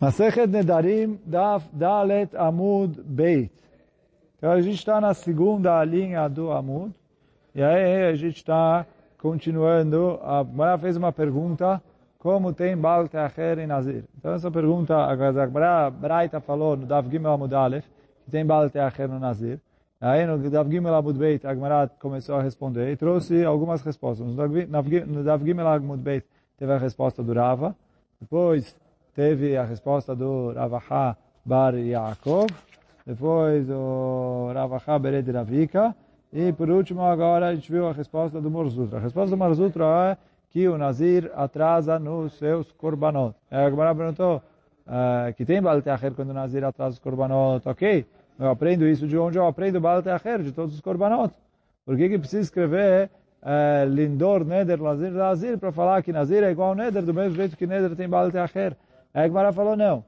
Masechet Nedarim Daf Dalet Amud Beit. Então a gente está na segunda linha do Amud. E aí a gente está continuando. A Mara fez uma pergunta. Como tem Baal Teacher e Nazir? Então essa pergunta, a Braita falou no Dav Gimel Amud Aleph, que tem Baal Teacher no Nazir. Aí no Dav Gimel Amud Beit, a Gemara começou a responder e trouxe algumas respostas. No Dav Gimel Amud Beit teve a resposta do Rava. Depois teve a resposta do Ravaha Bar Yaakov, depois o Ravaha Bered Ravika, e por último agora a gente viu a resposta do Morzutra. A resposta do Morzutra é que o Nazir atrasa nos seus korbanot. A Gemara perguntou uh, que tem Baal Teacher quando o Nazir atrasa os korbanot, ok? Eu aprendo isso de onde eu aprendo Baal Teacher, de todos os korbanot. Por que que precisa escrever uh, Lindor, Neder, Nazir, Nazir, para falar que Nazir é igual ao Neder, do mesmo jeito que Neder tem Baal Teacher? Aí a Gemara falou, não.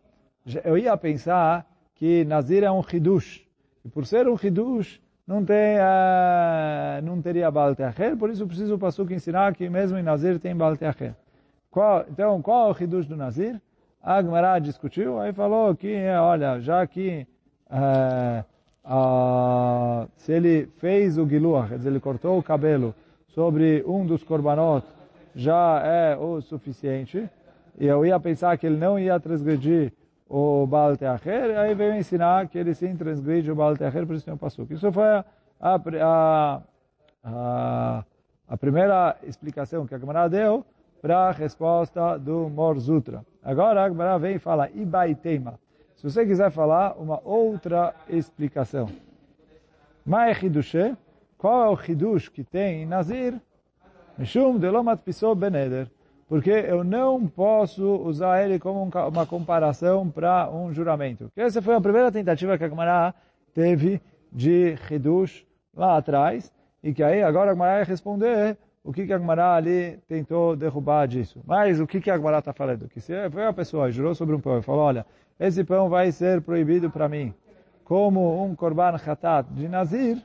Eu ia pensar que Nazir é um Hidush. E por ser um Hidush, não, tem, uh, não teria Baal Teacher, por isso preciso o Pasuk ensinar que mesmo em Nazir tem Baal Teacher. Qual, então, qual é o Hidush do Nazir? A Gemara discutiu, aí falou que, olha, já que uh, uh, se ele fez o Giluach, quer dizer, ele cortou o cabelo sobre um dos korbanot, já é o suficiente, e eu ia pensar que ele não ia transgredir o Baal Teacher, aí veio ensinar que ele sim transgride o Baal Teacher, por isso tem o Pasuk. Isso foi a, a, a, a primeira explicação que a Gemara deu para a resposta do Morzutra. Agora a Gemara vem e fala, Ibaitema. Se você quiser falar uma outra explicação. Mai Hidushe, qual é o Hidush que tem em Nazir? Mishum de Lomat Pisou Beneder porque eu não posso usar ele como uma comparação para um juramento. Essa foi a primeira tentativa que a Gemara teve de Hidush lá atrás, e que aí agora a Gemara vai responder o que, que a Gemara ali tentou derrubar disso. Mas o que, que a Gemara está falando? Que se foi uma pessoa jurou sobre um pão e falou, olha, esse pão vai ser proibido para mim como um korban khatat de Nazir,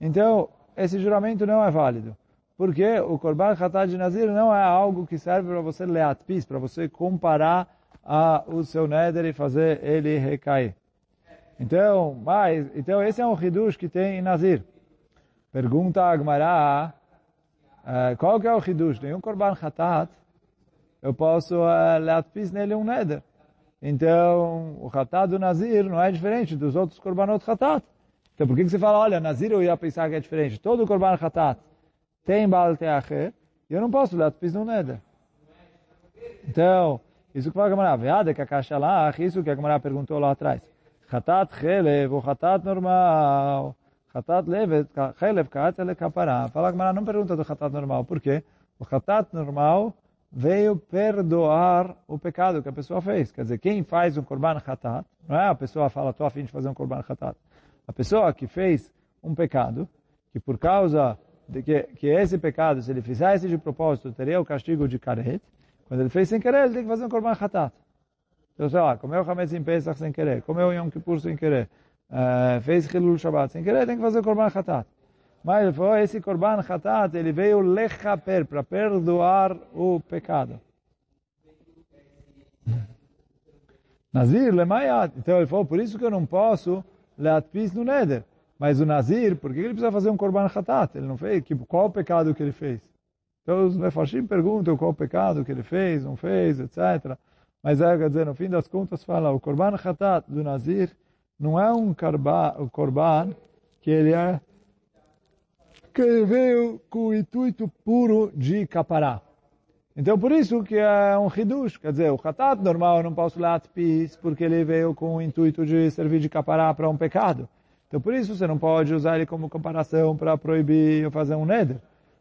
então esse juramento não é válido. Porque o Korban Khatat de Nazir não é algo que serve para você leatpis, para você comparar a, o seu neder e fazer ele recair. Então, mas, então esse é um hidush que tem em Nazir. Pergunta a Agmará, uh, qual que é o hidush? Nenhum Korban Khatat, eu posso uh, leatpis nele um neder. Então, o Khatat do Nazir não é diferente dos outros Korbanot Khatat. Então, por que, que você fala, olha, Nazir eu ia pensar que é diferente? Todo Korban Khatat tem Baal Teacher, e eu não posso dar pis no Neder. Então, isso que fala a Gamara, veada que a caixa lá, isso que a Gamara perguntou lá atrás. Chatat chelev, ou chatat normal, chatat levet, chelev katel kapará. Fala a Gamara, não pergunta do chatat normal, por quê? O chatat normal veio perdoar o pecado que a pessoa fez. Quer dizer, quem faz um korban chatat, não é a pessoa fala, estou a fim de fazer um korban chatat. A pessoa que fez um pecado, que por causa de que, que esse pecado, se ele fizesse de propósito, teria o castigo de karet. Quando ele fez sem querer, ele tem que fazer um korban khatat. Então, sei lá, comeu Hametz em Pesach sem querer, comeu Yom Kippur sem querer, uh, fez Hilul Shabbat sem querer, tem que fazer korban khatat. Mas ele falou, esse korban khatat, ele veio lechaper, para perdoar o pecado. Nazir, lemayat. Então ele falou, por isso que eu não posso leatpis no neder. Mas o Nazir, por que ele precisa fazer um Korban Khatat? Ele não fez, qual o pecado que ele fez? Então os Mefarshim perguntam qual o pecado que ele fez, não fez, etc. Mas é, quer dizer, no fim das contas fala, o Korban Khatat do Nazir não é um Korban que ele é que veio com o intuito puro de capará. Então, por isso que é um hidush, quer dizer, o khatat normal eu não posso pis porque ele veio com o intuito de servir de capará para um pecado. Então por isso você não pode usar ele como comparação para proibir ou fazer um neder.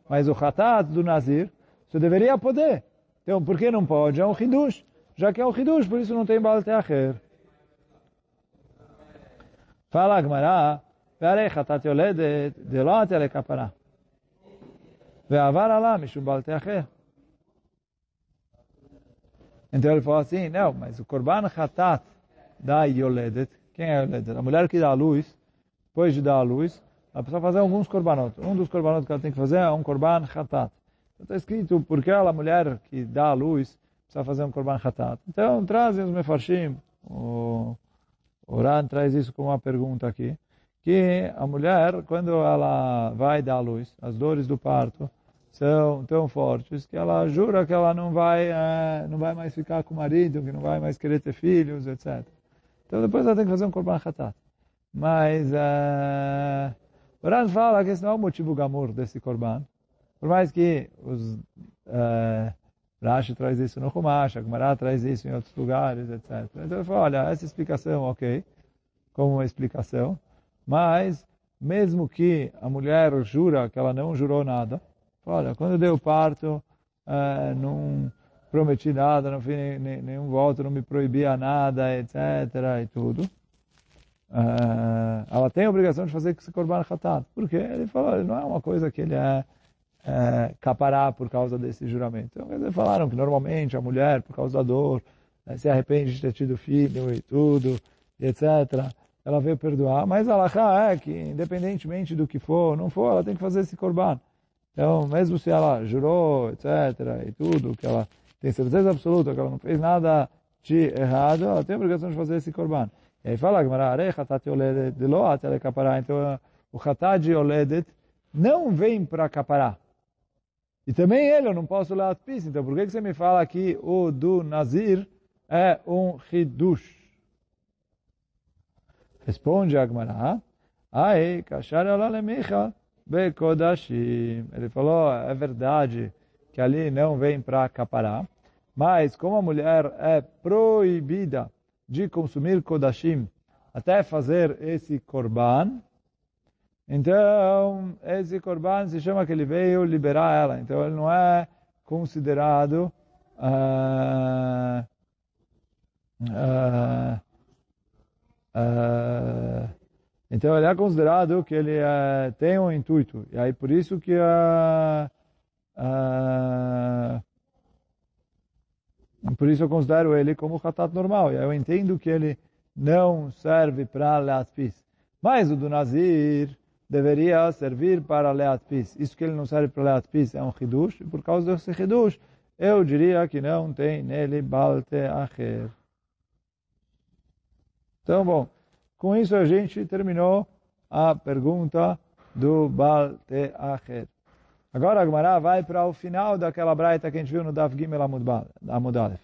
Mas o hatat do Nazir, você deveria poder. Então por que não pode? É um hidush. Já que é um hidush, por isso não tem bal teacher. Fala Agmará, והרי חטאת יולדת דלא עטה לכפרה. ועבר עלה משום בעל תאחר. Então ele falou assim, não, mas o korban hatat da yoledet, quem é a yoledet? A mulher que dá a luz, depois de dar a luz, a pessoa fazer alguns korbanot. Um dos korbanot que ela tem que fazer é um korban chatat. Está escrito, porque a mulher que dá a luz, precisa fazer um korban hatat. Então, trazem os mefarshim, o, o Ran traz isso como uma pergunta aqui, que a mulher, quando ela vai dar à luz, as dores do parto são tão fortes que ela jura que ela não vai, é, não vai mais ficar com o marido, que não vai mais querer ter filhos, etc. Então depois ela tem que fazer um korban hatat. Mas é, o Ran fala que esse não é o motivo gamur desse korban. Por mais que os é, Rashi traz isso no Chumash, a Gemara traz isso em outros lugares, etc. Então ele fala, olha, essa explicação, ok, como uma explicação, mas mesmo que a mulher jura que ela não jurou nada, olha, quando deu parto, é, não prometi nada, não fiz nenhum voto, não me proibia nada, etc. e tudo. Uh, ela tem a obrigação de fazer esse korban. Por quê? Ele falou, não é uma coisa que ele é é, capará por causa desse juramento. Então, eles falaram que normalmente a mulher, por causa da dor, né, se arrepende de ter tido filho e tudo, etc. Ela veio perdoar, mas a Lacha é que, independentemente do que for, não for, ela tem que fazer esse korban. Então, mesmo se ela jurou, etc., e tudo, que ela tem certeza absoluta que ela não fez nada de errado, ela tem a obrigação de fazer esse korban. E aí fala, então o Hatat de Oledet não vem para caparar. E também ele, eu não posso ler pis. Então, por que você me fala que o do Nazir é um Hidush? Responde Agmará. Ai, kashar olalemicha bekodashim. Ele falou, é verdade que ali não vem para acaparar, mas como a mulher é proibida de consumir kodashim até fazer esse korban, então, esse corban se chama que ele veio liberar ela. Então, ele não é considerado uh, uh, uh, então ele é considerado que ele tem um intuito e aí por isso que por isso eu considero ele como khatat normal eu entendo que ele não serve para leatpis mas o do Nazir deveria servir para Leat Pis. Isso que ele não serve para Leat Pis é um Hidush, e por causa desse Hidush, eu diria que não tem nele Balte Acher. Então, bom, com isso a gente terminou a pergunta do Balte Acher. Agora a Gemara vai para o final daquela braita que a gente viu no Dav Gimel Amud Aleph.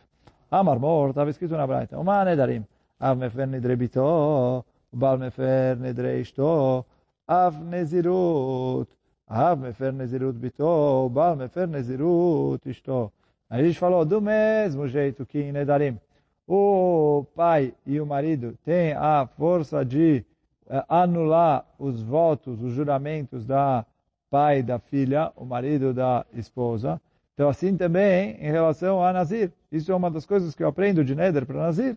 Amar Mor, estava escrito na braita. Uma nedarim. Av mefer nidre bito, bal mefer nidre ishto, Av Nezirut. Av Mefer Nezirut Bito, Baal Mefer Nezirut Ishto. A gente falou do mesmo jeito que em Nedarim. O pai e o marido têm a força de anular os votos, os juramentos da pai da filha, o marido da esposa. Então, assim também em relação a Nazir. Isso é uma das coisas que eu aprendo de Neder para Nazir.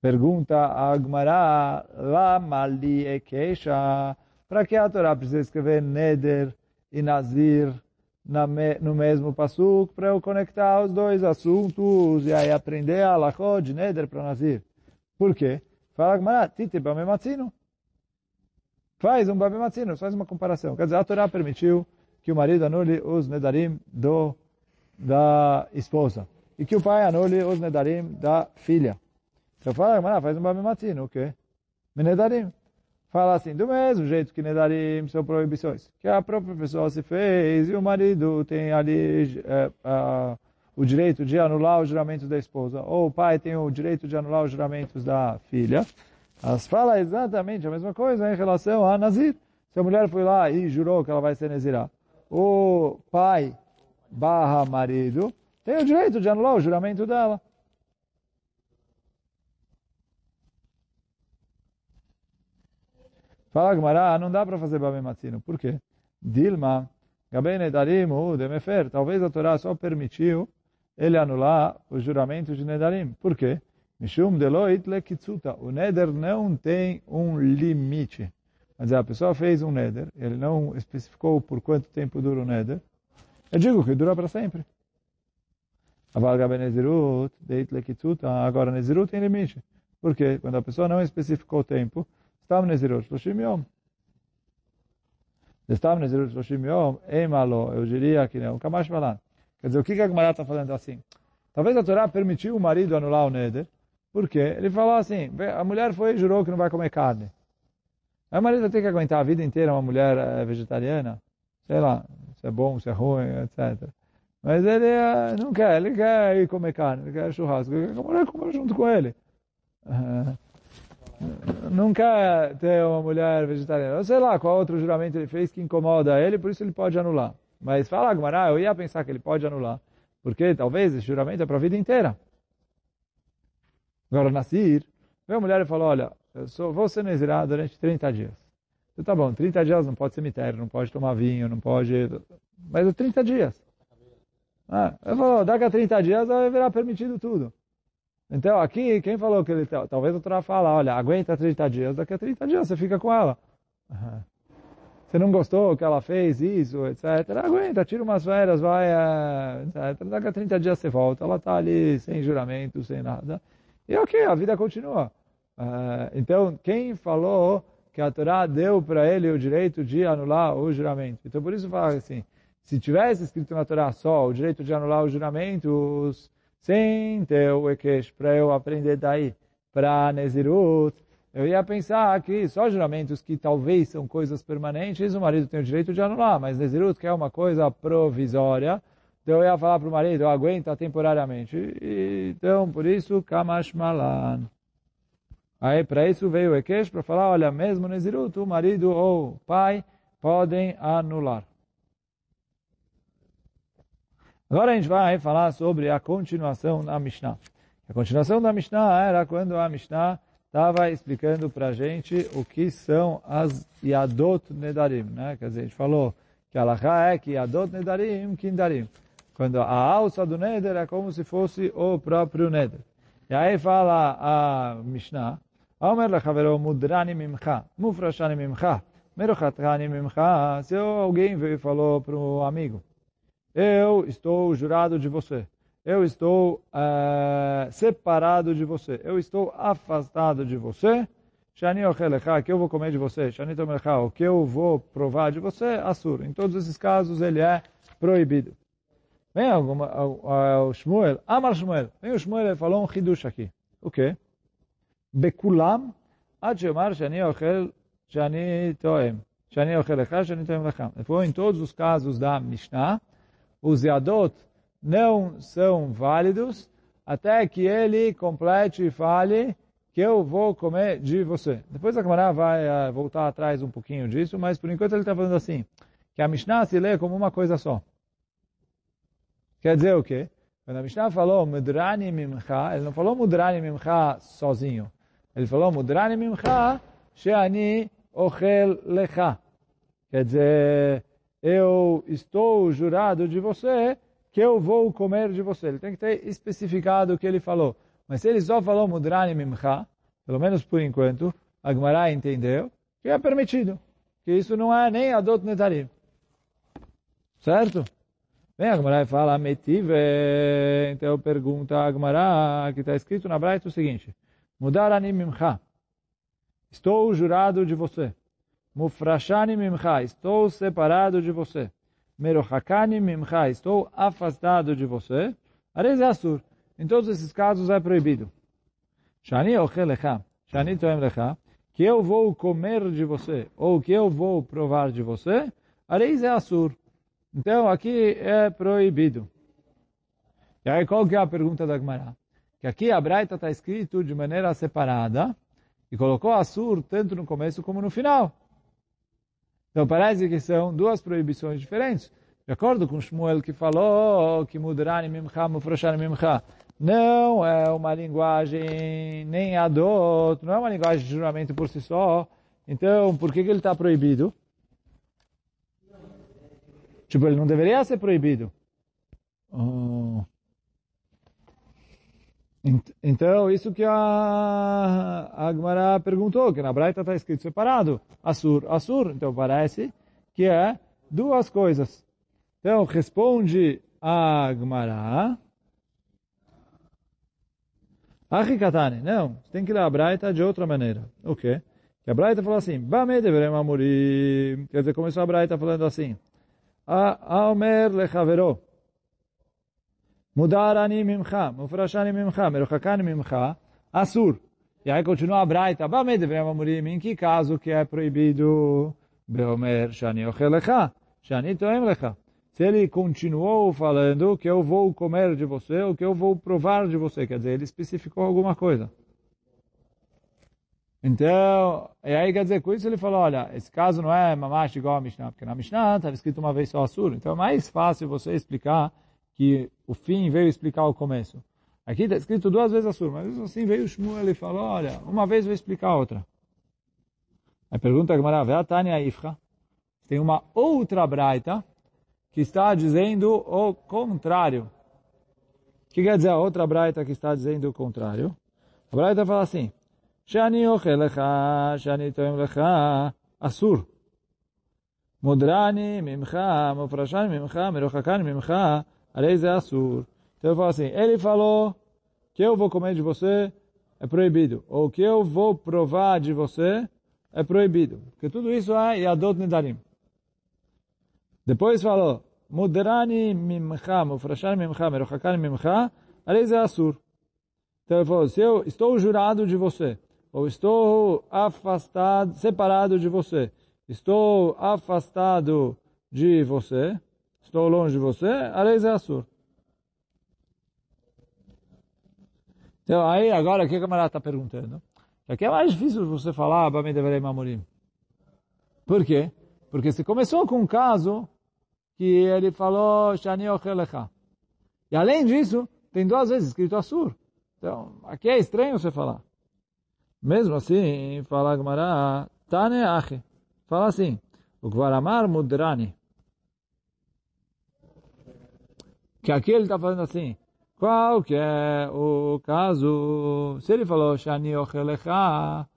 Pergunta a Agmará, Lama li ekesha? Para que a Torá precisa escrever Neder e Nazir no mesmo pasuk para eu conectar os dois assuntos e aí aprender a Lachó de Neder para Nazir? Por quê? Fala Agmará, Tite Bamematzino. Faz um Bamematzino, faz uma comparação. Quer dizer, a Torá permitiu que o marido anule os Nedarim do, da esposa e que o pai anule os Nedarim da filha. Então fala, mas faz um Babimatino, o quê? Menedarim. Fala assim, do mesmo jeito que Nedarim são proibições. Que a própria pessoa se fez e o marido tem ali é, o direito de anular os juramentos da esposa. Ou o pai tem o direito de anular os juramentos da filha. Elas falam exatamente a mesma coisa em relação a Nazir. Se a mulher foi lá e jurou que ela vai ser Nazirá, o pai barra marido tem o direito de anular o juramento dela. Fala Gmará, não dá para fazer Babem Matzino. Por quê? Dilma, Gabei Nedarim, Demefer. Talvez a Torá só permitiu ele anular os juramentos de Nedarim. Por quê? Mishum deloit lekitsuta. O neder não tem um limite. Mas a pessoa fez um neder, ele não especificou por quanto tempo dura o neder. Eu digo que dura para sempre. Avalgabe nezirut, deit. Agora nezirut tem limite. Porque quando a pessoa não especificou o tempo, está no nezirut shloshim yom. Está no nezirut shloshim yom, emalo, eu diria que não. Quer dizer, o que a Gemara está falando assim? Talvez a Torá permitiu o marido anular o neder, porque ele falou assim, a mulher foi e jurou que não vai comer carne. O marido tem que aguentar a vida inteira uma mulher eh, vegetariana, sei lá, se é bom, se é ruim, etc. Mas ele uh, não quer, ele quer ir comer carne, ele quer churrasco, ele quer comer, junto com ele. Não quer ter uma mulher vegetariana. Sei lá qual outro juramento ele fez que incomoda ele, por isso ele pode anular. Mas fala, Gmará, eu ia pensar que ele pode anular, porque talvez esse juramento é para a vida inteira. Agora, Nasir, veio a mulher e falou, olha, eu sou, vou ser nezirá durante 30 dias. Então, tá bom, 30 dias não pode cemitério, não pode tomar vinho, não pode... Mas é 30 dias. Ah, eu falo, daqui a 30 dias vai virar permitido tudo. Então, aqui, quem falou que ele... Talvez o Torá fala, olha, aguenta 30 dias, daqui a 30 dias você fica com ela. Você não gostou que ela fez isso, etc. Aguenta, tira umas férias, vai, etc. Daqui a 30 dias você volta, ela está ali sem juramento, sem nada. E ok, a vida continua. então, quem falou que a Torá deu para ele o direito de anular o juramento? Então, por isso fala assim, se tivesse escrito na Torá só o direito de anular os juramentos, sem ter o Ekesh, para eu aprender daí, para Nezirut, eu ia pensar que só juramentos que talvez são coisas permanentes, o marido tem o direito de anular, mas Nezirut, que é uma coisa provisória, então eu ia falar para o marido, aguenta temporariamente. E, então, por isso, Kamash Malan. Aí, para isso veio o Ekesh, para falar, olha, mesmo Nezirut, o marido ou o pai podem anular. Agora a gente vai falar sobre a continuação da Mishnah. A continuação da Mishnah era quando a Mishnah estava explicando para a gente o que são as Yadot Nedarim. Né? Quer dizer, a gente falou que a é que Yadot Nedarim, Kindarim. Quando a alça do Neder é como se fosse o próprio Neder. E aí fala a Mishnah, Omer lechavero mudrani mimcha, mufrashani mimcha, merochatani mimcha. Se alguém veio e falou para o amigo, eu estou jurado de você. Eu estou uh, separado de você. Eu estou afastado de você. Shani ochelecha, que eu vou comer de você. Shani tomelecha, o que eu vou provar de você, assur. Em todos esses casos, ele é proibido. Vem alguma, o Shmuel, Amar Shmuel. Vem o Shmuel e falou um hidush aqui. O quê? Ad shemar shani ochel, shani toem. Shani ochelecha, shani toem lechem. Foi em todos os casos da Mishnah, os Yadot não são válidos até que ele complete e fale que eu vou comer de você. Depois a Gemara vai uh, voltar atrás um pouquinho disso, mas por enquanto ele está falando assim, que a Mishnah se lê como uma coisa só. Quer dizer o quê? Quando a Mishnah falou Mudrani Mimcha, ele não falou Mudrani Mimcha sozinho. Ele falou Mudrani Mimcha Sheani Ochel Lecha. Quer dizer, eu estou jurado de você que eu vou comer de você. Ele tem que ter especificado o que ele falou. Mas se ele só falou mudrani mimcha, pelo menos por enquanto, a Gemara entendeu que é permitido. Que isso não é nem adot netarim. Certo? Vem a Gemara e fala, metive. Então pergunta a Gemara, que está escrito na Braita o seguinte. Mudarani mimcha. Estou jurado de você. Mufrashani mimcha, estou separado de você. Merohakani mimcha, estou afastado de você. Arez é assur. Em todos esses casos é proibido. Shani ochelecha, shani toem lecha, que eu vou comer de você, ou que eu vou provar de você, Arez é assur. Então aqui é proibido. E aí qual que é a pergunta da Gemara? Que aqui a Braita está escrito de maneira separada, e colocou assur tanto no começo como no final. Então parece que são duas proibições diferentes. De acordo com Shmuel que falou que mudarani mimcha, mufroshani mimcha, não é uma linguagem nem adot, não é uma linguagem de juramento por si só. Então, por que, que ele está proibido? Tipo, ele não deveria ser proibido. Oh. Então, isso que a Agmará perguntou, que na Braita está escrito separado, Assur, Assur. Então, parece que é duas coisas. Então, responde a Agmará. Achikatane, não, tem que ler a Braita de outra maneira. O quê? Que a Braita falou assim, Bame deveremos morir. Quer dizer, começou a Braita falando assim, Aomer lechavero. Mudarani mimcha, mufrashani mimcha, meruchakani mimcha, asur. E aí continua a Braita, Bamei devemos amorim, em que caso que é proibido? Beomer shani ochelecha, shani toem lecha. Se ele continuou falando que eu vou comer de você, ou que eu vou provar de você, quer dizer, ele especificou alguma coisa. Então, e aí quer dizer, com isso ele falou, olha, esse caso não é mamash igual a Mishnah, porque na Mishnah estava escrito uma vez só Assur. Então é mais fácil você explicar que o fim veio explicar o começo. Aqui está escrito duas vezes Assur, mas assim veio o Shmuel e falou, olha, uma vez vou explicar a outra. Aí pergunta a Gemara, Tânia Ifra, tem uma outra braita que está dizendo o contrário. O que quer dizer a outra braita que está dizendo o contrário? A braita fala assim, שאני אוכל לך, שאני טועם לך, אסור. מודרני ממך, מופרשני ממך, מרוחקני ממך, הרי זה אסור. Então eu falo assim, ele falou que eu vou comer de você, é proibido. Ou que eu vou provar de você, é proibido. Porque tudo isso é Yadot Nedarim. Depois falou, Mudrani mimcha, mufrashani mimcha, merochakani mimcha, alei é assur. Então ele falou, se eu estou jurado de você, ou estou afastado, separado de você, estou afastado de você, estou longe de você, Areis é Assur. Então, aí, agora, o que a camarada está perguntando? Já que é mais difícil você falar, Bami deverei mamorim. Por quê? Porque se começou com um caso que ele falou, Shani Ochelecha. E além disso, tem duas vezes escrito Assur. Então, aqui é estranho você falar. Mesmo assim, fala Gemara, Tane Ache. Fala assim, o Gvaramar Mudrani. Que aqui ele está falando assim, qual que é o caso? Se ele falou Shani Ochelecha,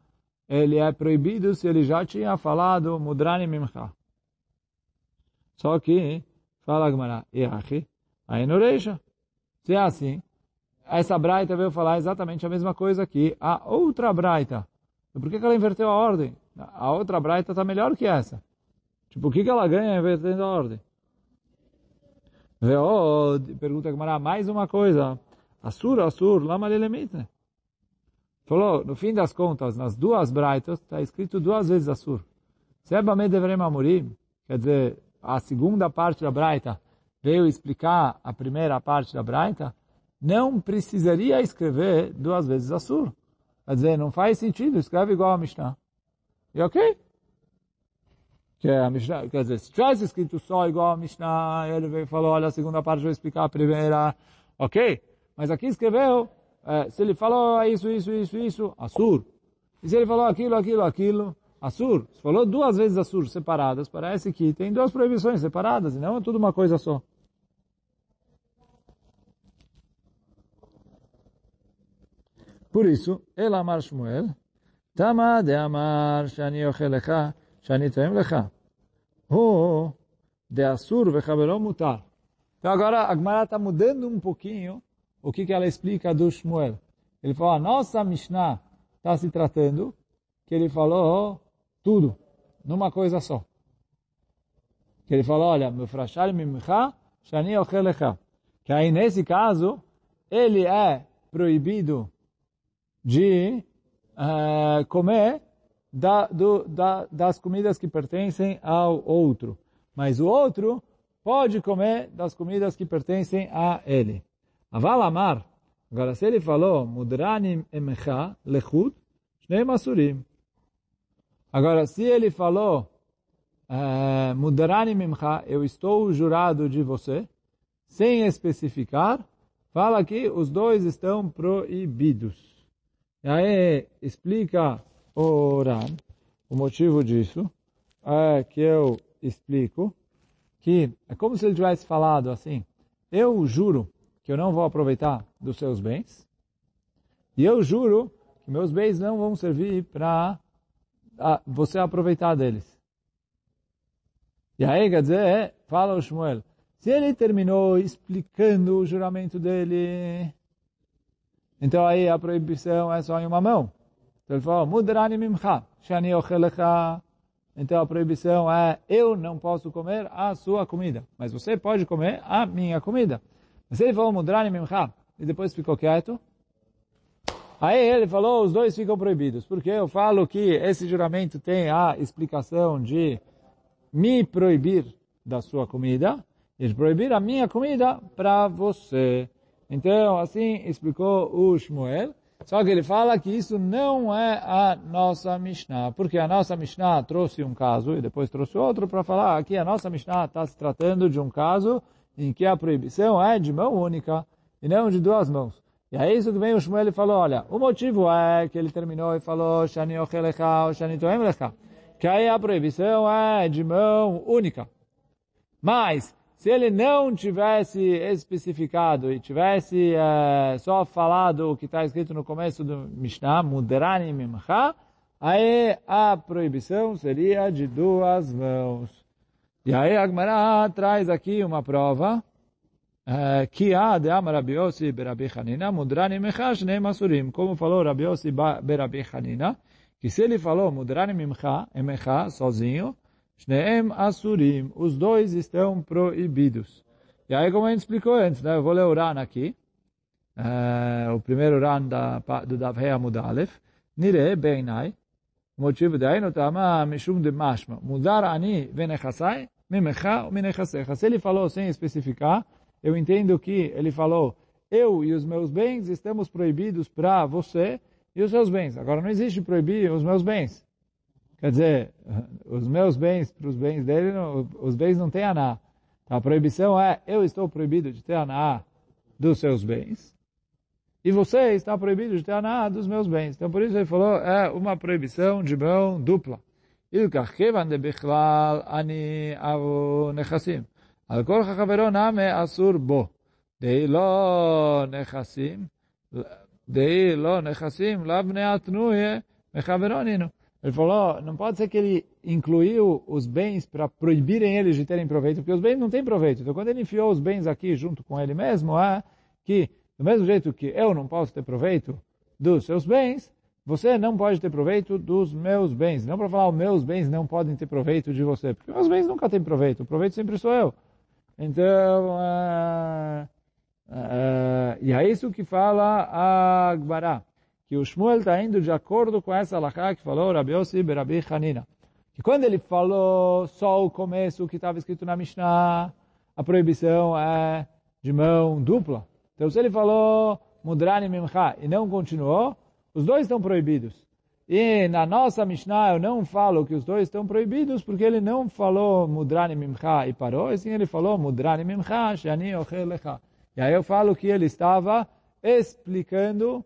ele é proibido se ele já tinha falado Mudrani Mimcha. Só que, fala Gemara, Iachi, aí não reixa. Se é assim, essa Braita veio falar exatamente a mesma coisa que a outra Braita. Por que, que ela inverteu a ordem? A outra Braita está melhor que essa. Tipo, o que, que ela ganha invertendo a ordem? Veod, pergunta Gamara, mais uma coisa. Assur, Assur, lama lelemite. Falou, no fim das contas, nas duas Braitas, está escrito duas vezes Assur. Seba me deverem amorim, quer dizer, a segunda parte da Braita veio explicar a primeira parte da Braita, não precisaria escrever duas vezes Assur. Quer dizer, não faz sentido, escreve igual a Mishnah. E ok. Que a Mishnah, quer dizer, se tivesse escrito só igual a Mishnah, ele veio e falou, olha, a segunda parte vou explicar a primeira. Ok. Mas aqui escreveu, é, se ele falou isso, isso, isso, isso, Assur. E se ele falou aquilo, aquilo, aquilo, Assur. Se falou duas vezes Assur separadas, parece que tem duas proibições separadas, e não é tudo uma coisa só. Por isso, el amar Shmuel, Tama de amar shani ochel lecha, shani toem lecha. Hu de asur vechavero mutar. Então agora a Gemara está mudando um pouquinho o que, que ela explica do Shmuel. Ele falou, a nossa Mishnah está se tratando que ele falou tudo, numa coisa só. Que ele falou, olha, mefrashar mimcha, shani ochel lecha. Que aí nesse caso, ele é proibido de uh, comer da, do, da, das comidas que pertencem ao outro. Mas o outro pode comer das comidas que pertencem a ele. Avalamar. Agora, se ele falou, Mudranim emecha lechut, shnei masurim. Agora, se ele falou, uh, Mudranim emcha, eu estou jurado de você, sem especificar, fala que os dois estão proibidos. E aí explica o Oran, o motivo disso, é que eu explico que é como se ele tivesse falado assim, eu juro que eu não vou aproveitar dos seus bens, e eu juro que meus bens não vão servir para você aproveitar deles. E aí, quer dizer, é, fala o Shmuel, se ele terminou explicando o juramento dele, então aí a proibição é só em uma mão. Então ele falou, mudrani mimcha, shani ochelecha. Então a proibição é, eu não posso comer a sua comida, mas você pode comer a minha comida. Mas ele falou mudrani mimcha e depois ficou quieto, aí ele falou os dois ficam proibidos. Porque eu falo que esse juramento tem a explicação de me proibir da sua comida e proibir a minha comida para você. Então, assim explicou o Shmuel. Só que ele fala que isso não é a nossa Mishnah, porque a nossa Mishnah trouxe um caso e depois trouxe outro para falar que a nossa Mishnah está se tratando de um caso em que a proibição é de mão única e não de duas mãos. E é isso que vem o Shmuel e falou, olha, o motivo é que ele terminou e falou, Shani ochelecha Shani que aí a proibição é de mão única. Mas, se ele não tivesse especificado e tivesse uh, só falado o que está escrito no começo do Mishnah, Mudrani Mimcha, aí a proibição seria de duas mãos. E aí a Gemara traz aqui uma prova que há de Amar Rabi Yossi Mudrani Mimcha. Como falou Rabi Yossi Berabi Hanina, que se ele falou Mudrani Mimcha, Emecha, sozinho, Shneem Asurim, os dois estão proibidos. E aí, como a gente explicou antes, né? eu vou ler o Ran aqui, o primeiro Ran da, do Davhei Amud Aleph, Nire Beinai, motivo daí no Tama Mishum de Mashma, Mudar Ani Venechasai, Mimecha Minechasecha. Se ele falou sem especificar, eu entendo que ele falou, eu e os meus bens estamos proibidos para você e os seus bens. Agora, não existe proibir os meus bens. Quer dizer, os meus bens para os bens dele, os bens não têm aná. A proibição é, eu estou proibido de ter aná dos seus bens, e você está proibido de ter aná dos meus bens. Então, por isso ele falou, é uma proibição de mão dupla. Ele falou, não pode ser que ele incluiu os bens para proibirem eles de terem proveito, porque os bens não têm proveito. Então, quando ele enfiou os bens aqui junto com ele mesmo, é que, do mesmo jeito que eu não posso ter proveito dos seus bens, você não pode ter proveito dos meus bens. Não para falar, os meus bens não podem ter proveito de você, porque meus bens nunca têm proveito. O proveito sempre sou eu. Então, uh, uh, e é isso que fala a Gbará que o Shmuel está indo de acordo com essa alahá que falou Rabi Yossi Berabi Hanina. Que quando ele falou só o começo que estava escrito na Mishnah, a proibição é de mão dupla. Então se ele falou Mudrani Mimcha e não continuou, os dois estão proibidos. E na nossa Mishnah eu não falo que os dois estão proibidos porque ele não falou Mudrani Mimcha e parou, e sim ele falou Mudrani Mimcha, Shani Ochel Lecha. E aí eu falo que ele estava explicando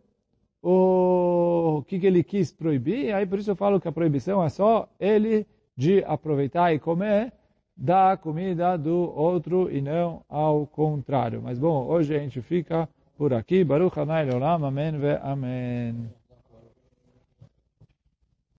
o que, que ele quis proibir, aí por isso eu falo que a proibição é só ele de aproveitar e comer da comida do outro e não ao contrário. Mas bom, hoje a gente fica por aqui. Baruch Hanai ve Amém.